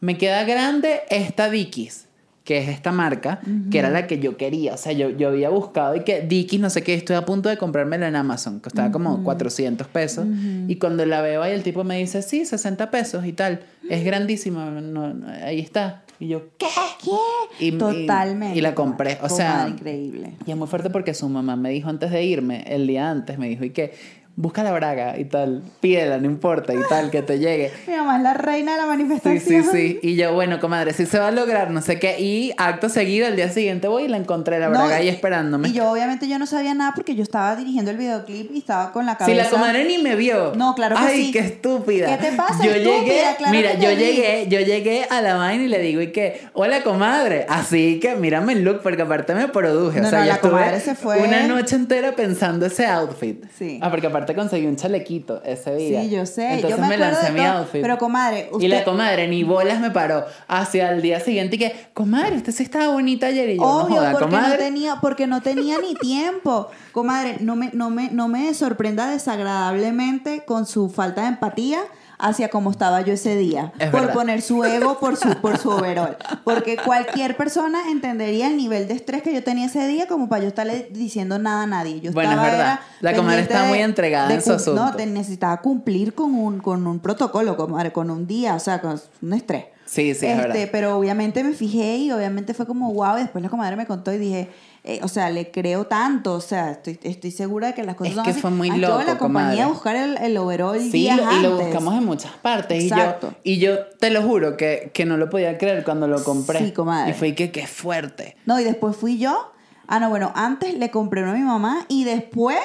me queda grande esta Dickies que es esta marca, que era la que yo quería. O sea, yo, yo había buscado y que Dickies, no sé qué, estoy a punto de comprármela en Amazon. Costaba como 400 pesos. Y cuando la veo ahí, el tipo me dice, sí, 60 pesos y tal. Es grandísima. No, no, ahí está. Y yo, ¿qué? ¿Qué? Y, Totalmente. Y, y la compré. O sea, increíble. Y es muy fuerte porque su mamá me dijo antes de irme, el día antes, me dijo, ¿y qué? Busca la braga y tal, pídela, no importa y tal, que te llegue. Mi mamá es la reina de la manifestación. Sí, sí, sí. Y yo, bueno, comadre, sí se va a lograr, no sé qué. Y acto seguido, el día siguiente voy y la encontré la braga no, ahí esperándome. Y yo, obviamente, yo no sabía nada porque yo estaba dirigiendo el videoclip y estaba con la cabeza. Si la comadre ni me vio. No, claro que Ay, sí. qué estúpida. ¿Qué te pasa? Yo estúpida? llegué, claro mira, yo vi. llegué, yo llegué a la vaina y le digo, y que, hola comadre. Así que mírame el look, porque aparte me produje. No, o sea, no, yo la estuve comadre se fue. una noche entera pensando ese outfit. Sí. Ah, porque aparte te conseguí un chalequito ese día. Sí, yo sé. Entonces yo me, me, lancé mi outfit. Pero comadre, usted Y la comadre ni bolas me paró hacia el día siguiente y que, comadre, usted sí estaba bonita ayer y yo, Obvio, no joda, porque comadre. no tenía, porque no tenía ni tiempo. Comadre, no me, no me, no me sorprenda desagradablemente con su falta de empatía hacia cómo estaba yo ese día. Es por verdad. poner su ego por su, por su overall. Porque cualquier persona entendería el nivel de estrés que yo tenía ese día como para yo estarle diciendo nada a nadie. Yo Bueno, es estaba, verdad. era La comadre estaba de- muy entregada de en su asunto. No, te necesitaba cumplir con un, con un protocolo, comadre, con un día, o sea, con un estrés. Sí, sí, es Este, verdad. pero obviamente me fijé y obviamente fue como wow. Y después la comadre me contó y dije, eh, o sea, le creo tanto. O sea, estoy, estoy segura de que las cosas Es son que así. fue muy Ah, Yo la loco, acompañé a buscar el, el overall Sí, días lo- y lo buscamos en muchas partes. Exacto. Y yo, y yo te lo juro que, que no lo podía creer cuando lo compré. Sí, comadre. Y fue que qué fuerte. No, y después fui yo. Ah, no, bueno, antes le compré uno a mi mamá y después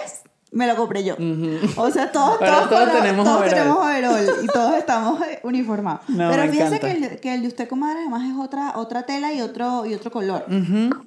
me lo compré yo. O sea, todos, todos, todos tenemos todos overall. tenemos overall y todos estamos eh, uniformados. No, Pero encanta. que el, de- que el de usted, comadre, además es otra, otra tela y otro, y otro color.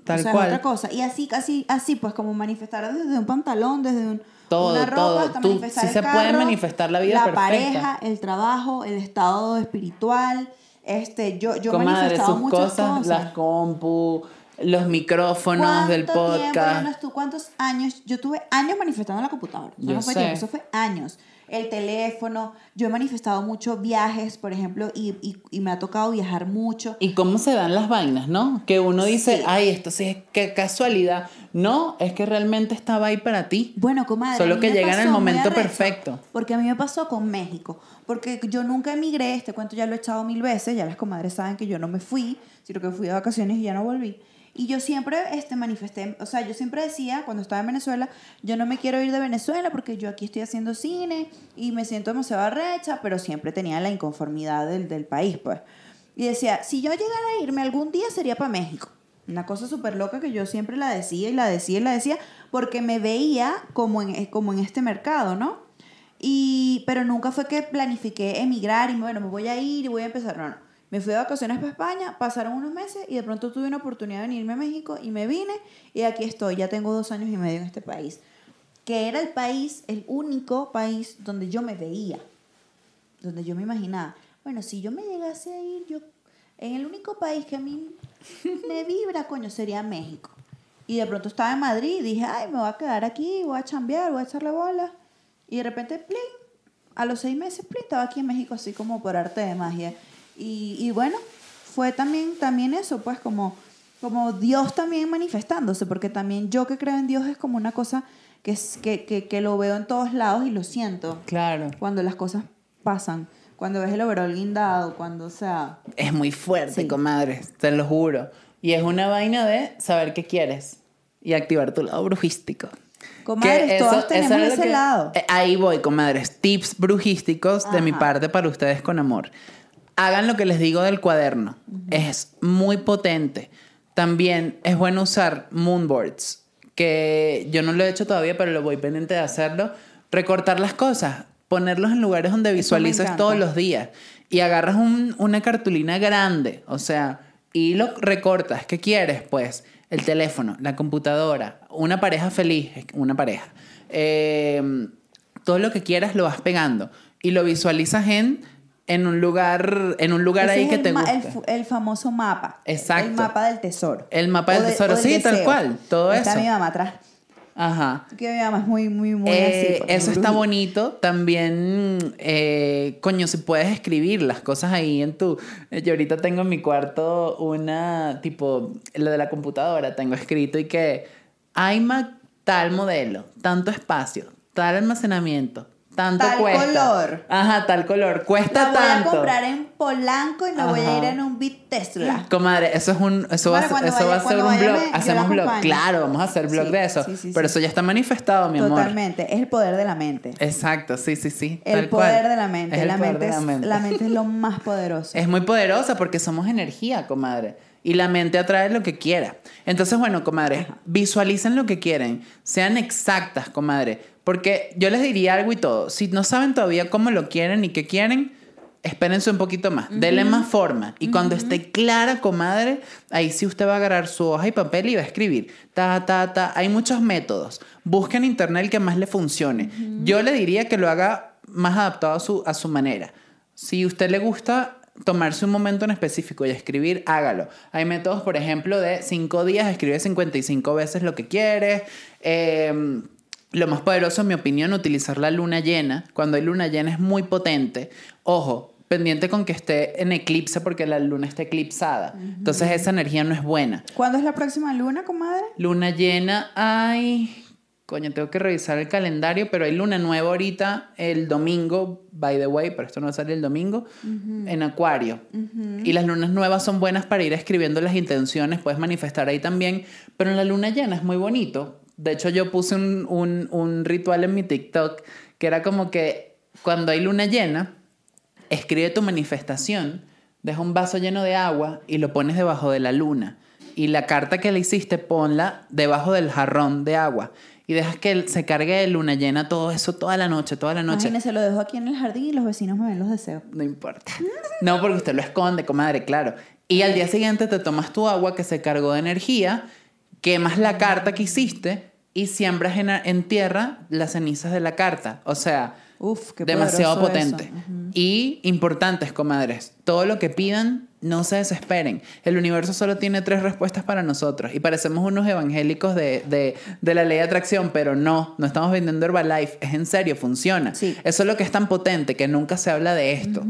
Tal o sea, cual. es otra cosa. Y así, así, así, pues como manifestar desde un pantalón, desde un, Todo, una ropa, todo. hasta Tú- manifestar sí el se puede carro, manifestar la vida La perfecta. pareja, el trabajo, el estado espiritual. Este, yo, yo he manifestado sus muchas cosas, cosas. las compu, los micrófonos del ¿Cuánto tiempo podcast. llevas tú? ¿Cuántos años? Yo tuve años manifestando en la computadora. Yo no fue sé. tiempo, eso fue años. El teléfono, yo he manifestado mucho viajes, por ejemplo, y, y, y me ha tocado viajar mucho. Y cómo se dan las vainas, ¿no? Que uno dice, Sí. ay, esto sí es que casualidad. No, es que realmente estaba ahí para ti. Bueno, comadre. Solo que llega en el momento perfecto. Porque a mí me pasó con México. Porque yo nunca emigré, este cuento ya lo he echado mil veces, ya las comadres saben que yo no me fui, sino que fui de vacaciones y ya no volví. Y yo siempre este, manifesté, o sea, yo siempre decía, cuando estaba en Venezuela, yo no me quiero ir de Venezuela porque yo aquí estoy haciendo cine y me siento demasiado arrecha, pero siempre tenía la inconformidad del, del país, pues. Y decía, si yo llegara a irme algún día sería para México. Una cosa súper loca que yo siempre la decía y la decía y la decía porque me veía como en, como en este mercado, ¿no? Y, pero nunca fue que planifiqué emigrar y bueno, me voy a ir y voy a empezar. No, no. Me fui de vacaciones para España, pasaron unos meses y de pronto tuve una oportunidad de venirme a México y me vine y aquí estoy. Ya tengo dos años y medio en este país. Que era el país, el único país donde yo me veía, donde yo me imaginaba. Bueno, si yo me llegase a ir, yo en el único país que a mí me vibra, coño, sería México. Y de pronto estaba en Madrid y dije, ay, me voy a quedar aquí, voy a chambear, voy a echarle bola. Y de repente, plin, a los seis meses, plin, estaba aquí en México así como por arte de magia. Y, y bueno, fue también, también eso, pues como, como Dios también manifestándose, porque también yo que creo en Dios es como una cosa que, es, que, que, que lo veo en todos lados y lo siento Claro. cuando las cosas pasan, cuando ves el overall guindado, cuando, o sea, Es muy fuerte, Sí. comadre, te lo juro. Y es una vaina de saber qué quieres y activar tu lado brujístico. Comadres, eso- tenemos eso es ese que- lado. eh, Ahí voy, comadres. Tips brujísticos de mi Ajá. parte para ustedes con amor. Hagan lo que les digo del cuaderno. Es muy potente. También es bueno usar moonboards, que yo no lo he hecho todavía, pero lo voy pendiente de hacerlo. Recortar las cosas, ponerlos en lugares donde visualices todos los días. Y agarras un- una cartulina grande, o sea, y lo recortas. ¿Qué quieres? Pues el teléfono, la computadora, una pareja feliz, una pareja. Eh, todo lo que quieras lo vas pegando y lo visualizas en, en un lugar, en un lugar ese ahí es que el te guste. el, el famoso mapa. Exacto. El mapa del tesoro. El mapa del de- tesoro, del sí, tal deseo. cual, todo Está eso. mi mamá atrás. Ajá. Que mi mamá es muy, muy, muy Eh, así. eso está bonito. También, eh, coño, si puedes escribir las cosas ahí en tu... Yo ahorita tengo en mi cuarto una, tipo, lo de la computadora, tengo escrito y que iMac tal modelo, tanto espacio, tal almacenamiento, tanto Tal cuesta. color. Ajá, tal color. Cuesta La voy tanto. a comprar en Polanco y me voy a ir en un Bit Tesla. Comadre, eso es un, eso va, eso va vaya- a ser un vaya blog. me- la Hacemos blog. Claro, vamos a hacer blog Sí, de eso. sí, sí, Pero eso ya está manifestado, mi amor. Totalmente. Es el poder de la mente. Exacto, sí, sí, sí. El tal poder cual. de la mente. Es el la, poder mente de es, la mente. la mente es lo más poderoso. Es muy poderosa porque somos energía, comadre. Y la mente atrae lo que quiera. Entonces, bueno, comadre, visualicen lo que quieren. Sean exactas, comadre. Porque yo les diría algo y todo. Si no saben todavía cómo lo quieren y qué quieren, espérense un poquito más, denle más forma. Y cuando esté clara, comadre, ahí sí usted va a agarrar su hoja y papel y va a escribir. Ta, ta, ta. Hay muchos métodos. Busque en internet el que más le funcione. Yo le diría que lo haga más adaptado a su, a su manera. Si usted le gusta tomarse un momento en específico y escribir, hágalo. Hay métodos, por ejemplo, de cinco días, escribe 55 veces lo que quieres. Eh, lo más poderoso, en mi opinión, utilizar la luna llena. Cuando hay luna llena es muy potente. Ojo, pendiente con que esté en eclipse porque la luna está eclipsada. Entonces esa energía no es buena. ¿Cuándo es la próxima luna, comadre? Luna llena, ay, coño, tengo que revisar el calendario, pero hay luna nueva ahorita el domingo, by the way, pero esto no sale el domingo, en Acuario. Y las lunas nuevas son buenas para ir escribiendo las intenciones, puedes manifestar ahí también, pero en la luna llena es muy bonito. De hecho, yo puse un, un, un ritual en mi TikTok que era como que cuando hay luna llena, escribe tu manifestación, deja un vaso lleno de agua y lo pones debajo de la luna. Y la carta que le hiciste, ponla debajo del jarrón de agua. Y dejas que se cargue de luna llena todo eso toda la noche, toda la noche. Imagínese, lo dejo aquí en el jardín y los vecinos me ven los deseos. No importa. No, porque usted lo esconde, comadre, claro. Y al día siguiente te tomas tu agua que se cargó de energía, quemas la carta que hiciste y siembras en, en tierra las cenizas de la carta. O sea, Uf, demasiado potente. Y importantes, comadres, todo lo que pidan, no se desesperen. El universo solo tiene tres respuestas para nosotros. Y parecemos unos evangélicos de, de- de la ley de atracción, pero no, no estamos vendiendo Herbalife. Es en serio, funciona. Sí. Eso es lo que es tan potente, que nunca se habla de esto.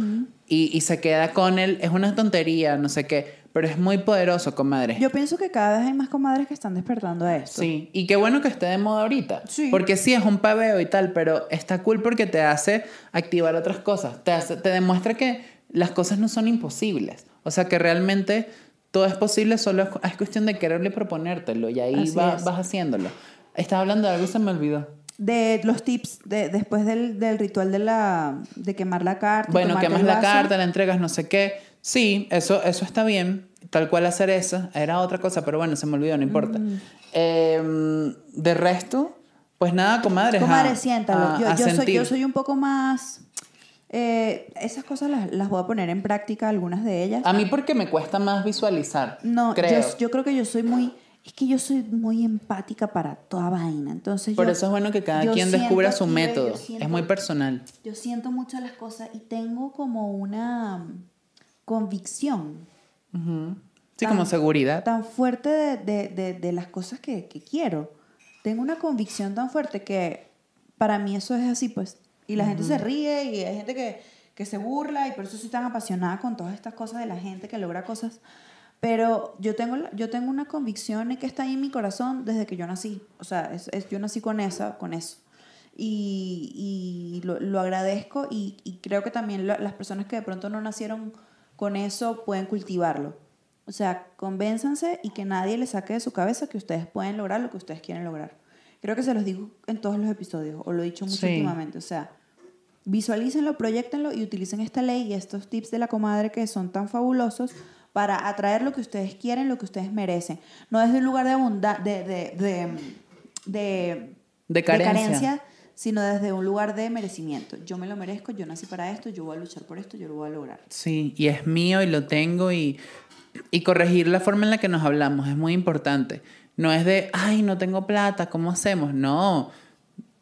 y, y se queda con él, es una tontería, no sé qué, pero es muy poderoso, comadre. Yo pienso que cada vez hay más comadres que están despertando a esto. Sí, y qué bueno que esté de moda ahorita. Sí. Porque sí, es un paveo y tal, pero está cool porque te hace activar otras cosas. Te, hace- te demuestra que las cosas no son imposibles. O sea, que realmente todo es posible, solo es, es cuestión de quererlo y proponértelo. Y ahí va- vas haciéndolo. Estaba hablando de algo y se me olvidó. De los tips de, después del, del ritual de, la, de quemar la carta. Bueno, quemas la carta, la entregas, no sé qué. Sí, eso, eso está bien. Tal cual hacer eso. Era otra cosa, pero bueno, se me olvidó, no importa. Eh, de resto, pues nada, comadres. Comadre, a- siéntalo. a- yo, a yo soy, yo soy un poco más... eh, esas cosas las, las voy a poner en práctica, algunas de ellas. A mí porque me cuesta más visualizar. No, creo. Yo, yo creo que yo soy muy... Es que yo soy muy empática para toda vaina. Entonces Por yo- eso es bueno que cada quien descubra su método. siento- Es muy personal. Yo siento mucho las cosas y tengo como una mm, convicción. Sí, Tan- como seguridad. tan fuerte de, de- de- de las cosas que, que quiero. Tengo una convicción tan fuerte que para mí eso es así, pues. Y la gente se ríe y hay gente que, que se burla y por eso soy tan apasionada con todas estas cosas de la gente que logra cosas. Pero yo tengo, yo tengo una convicción que está ahí en mi corazón desde que yo nací. O sea, es, es- yo nací con, esa, con eso. Y, y lo, lo agradezco y, y creo que también la- las personas que de pronto no nacieron con eso pueden cultivarlo. O sea, convénzanse y que nadie les saque de su cabeza que ustedes pueden lograr lo que ustedes quieren lograr. Creo que se los digo en todos los episodios, o lo he dicho mucho Sí. últimamente. O sea, visualícenlo, proyectenlo y utilicen esta ley y estos tips de la comadre que son tan fabulosos para atraer lo que ustedes quieren, lo que ustedes merecen. No desde un lugar de abundancia, de, de, de, de, De carencia. sino desde un lugar de merecimiento. Yo me lo merezco, yo nací para esto, yo voy a luchar por esto, yo lo voy a lograr. Sí, y es mío y lo tengo y, y corregir la forma en la que nos hablamos es muy importante. No es de, ay, no tengo plata, ¿cómo hacemos? No.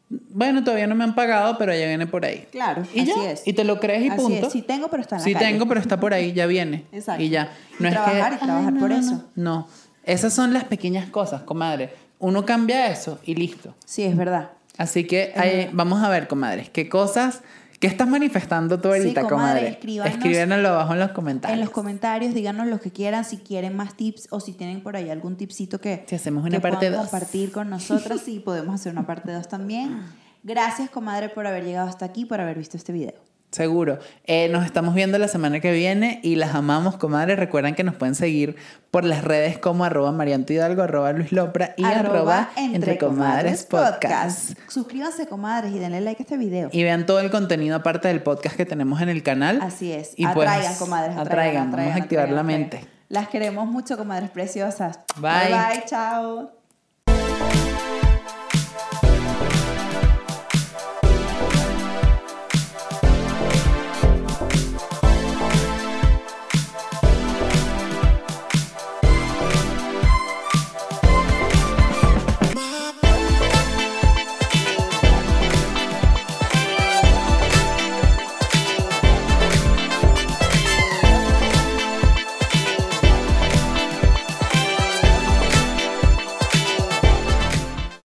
Bueno, todavía no me han pagado, pero ya viene por ahí. Claro, Y así ya, es. y te lo crees y Así punto. es. Sí tengo, pero está en la Sí calle. tengo, pero está por ahí, ya viene. Exacto. Y ya. Y No es trabajar que, y trabajar "Ay, por no, eso". No, no. Esas son las pequeñas cosas, comadre. Uno cambia eso y listo. Sí, es verdad. Así que ahí- vamos a ver, comadres, qué cosas, qué estás manifestando tú Sí, ahorita, comadre, comadre. escríbanos Escríbanlo abajo en los comentarios. En los comentarios díganos lo que quieran, si quieren más tips o si tienen por ahí algún tipcito que, Si hacemos una que parte puedan dos. compartir con nosotras y podemos hacer una parte 2 también. Gracias, comadre, por haber llegado hasta aquí, por haber visto este video. Seguro. Eh, nos estamos viendo la semana que viene y las amamos, comadres. Recuerden que nos pueden seguir por las redes como arroba Marianto Hidalgo, arroba Luis Lopra y arroba, Entre Comadres Podcast. Suscríbanse, comadres, y denle like a este video. Y vean todo el contenido aparte del podcast que tenemos en el canal. Así es. Y pues, atraigan, comadres. Atraigan, atraigan, vamos a activar la mente. Las queremos mucho, comadres preciosas. Bye. Bye, bye, chao.